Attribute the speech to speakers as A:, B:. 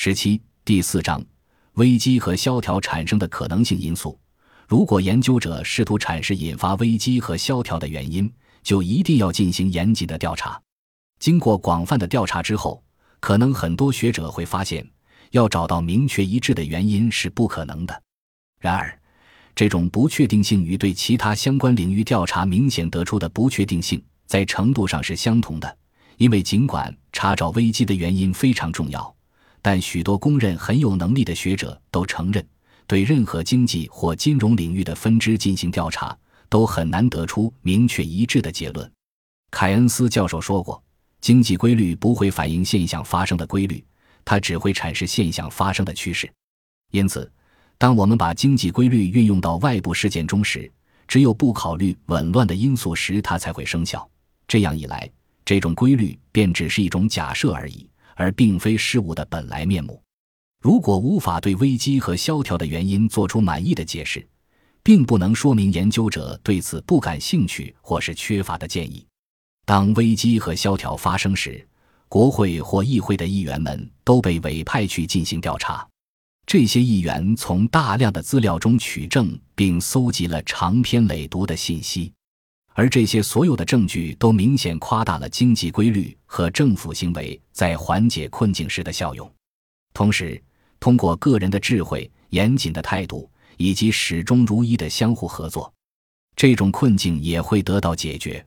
A: 十七第四章危机和萧条产生的可能性因素。如果研究者试图阐释引发危机和萧条的原因，就一定要进行严谨的调查。经过广泛的调查之后，可能很多学者会发现，要找到明确一致的原因是不可能的。然而，这种不确定性与对其他相关领域调查明显得出的不确定性在程度上是相同的。因为尽管查找危机的原因非常重要，但许多公认很有能力的学者都承认，对任何经济或金融领域的分支进行调查，都很难得出明确一致的结论。凯恩斯教授说过：“经济规律不会反映现象发生的规律，它只会阐释现象发生的趋势。”因此，当我们把经济规律运用到外部事件中时，只有不考虑紊乱的因素时，它才会生效。这样一来，这种规律便只是一种假设而已，而并非事物的本来面目。如果无法对危机和萧条的原因做出满意的解释，并不能说明研究者对此不感兴趣或是缺乏的建议。当危机和萧条发生时，国会或议会的议员们都被委派去进行调查。这些议员从大量的资料中取证，并搜集了长篇累牍的信息。而这些所有的证据都明显夸大了经济规律和政府行为在缓解困境时的效用。同时，通过个人的智慧、严谨的态度以及始终如一的相互合作，这种困境也会得到解决。